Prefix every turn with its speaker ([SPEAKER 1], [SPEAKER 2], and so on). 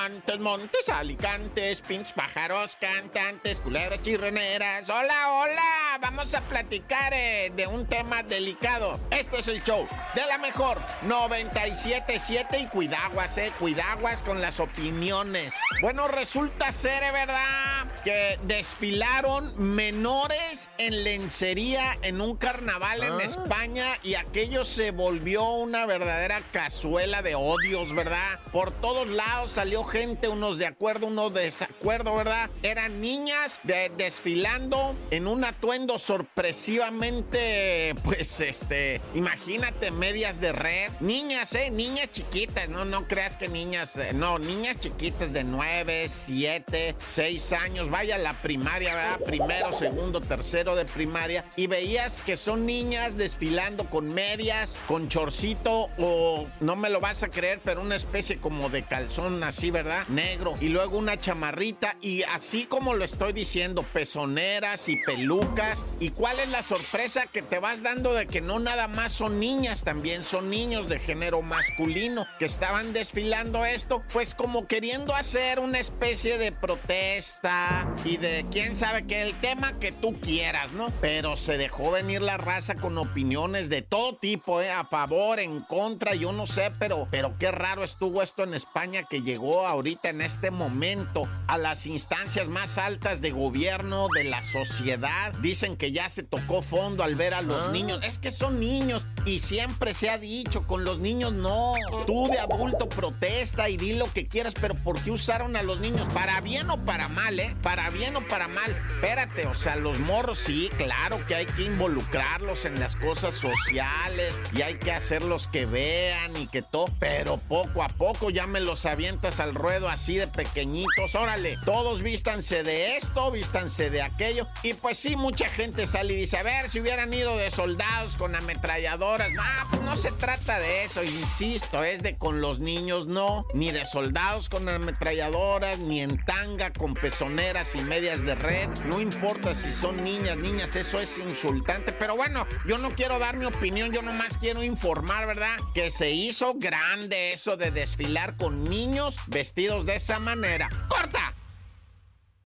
[SPEAKER 1] diamantes, montes, alicantes, pinches pájaros, cantantes, culebras chirreneras. Hola, hola, vamos a platicar eh, de un tema delicado. Este es el show de la mejor 97.7 y cuidaguas, eh, cuidaguas con las opiniones. Bueno, resulta ser, eh, ¿verdad? Que desfilaron menores en lencería en un carnaval en ah. España y aquello se volvió una verdadera cazuela de odios, ¿verdad? Por todos lados salió gente, unos de acuerdo, unos de desacuerdo, ¿verdad? Eran niñas desfilando en un atuendo sorpresivamente, pues este, imagínate, medias de red. Niñas, ¿eh? Niñas chiquitas, no, no creas que niñas, eh, no, niñas chiquitas de 9, 7, 6 años, vaya la primaria, ¿verdad? Primero, segundo, tercero de primaria, y veías que son niñas desfilando con medias, con chorcito o no me lo vas a creer, pero una especie como de calzón así, ¿verdad? Negro. Y luego una chamarrita y así como lo estoy diciendo, pezoneras y pelucas. ¿Y cuál es la sorpresa que te vas dando de que no nada más son niñas, también son niños de género masculino que estaban desfilando esto? Pues como queriendo hacer una especie de protesta y de quién sabe que el tema que tú quieras, ¿no? Pero se dejó venir la raza con opiniones de todo tipo, ¿eh? A favor, en contra, yo no sé, pero, pero qué raro estuvo esto en España que llegó ahorita en este momento a las instancias más altas de gobierno, de la sociedad. Dicen que ya se tocó fondo al ver a los ah. niños. Es que son niños y siempre se ha dicho, con los niños no. Tú de adulto protesta y di lo que quieras, pero ¿por qué usaron a los niños? Para bien o para mal, ¿eh? Para bien o para mal. Espérate, o sea, los morros sí, claro que hay que involucrarlos en las cosas sociales y hay que hacerlos que vean y que todo, pero poco a poco ya me los avientas al ruedo así de pequeñitos. Órale, todos vístanse de esto, vístanse de aquello. Y pues sí, mucha gente sale y dice, a ver, si hubieran ido de soldados con ametralladoras. No, pues no se trata de eso, insisto, es de con los niños no, ni de soldados con ametralladoras, ni en tanga con pezoneras y medias de red. No importa si son niñas, niñas, eso es insultante. Pero bueno, yo no quiero dar mi opinión, yo nomás quiero informar, ¿verdad? Que se hizo grande eso de desfilar con niños vestidos de esa manera. ¡Corta!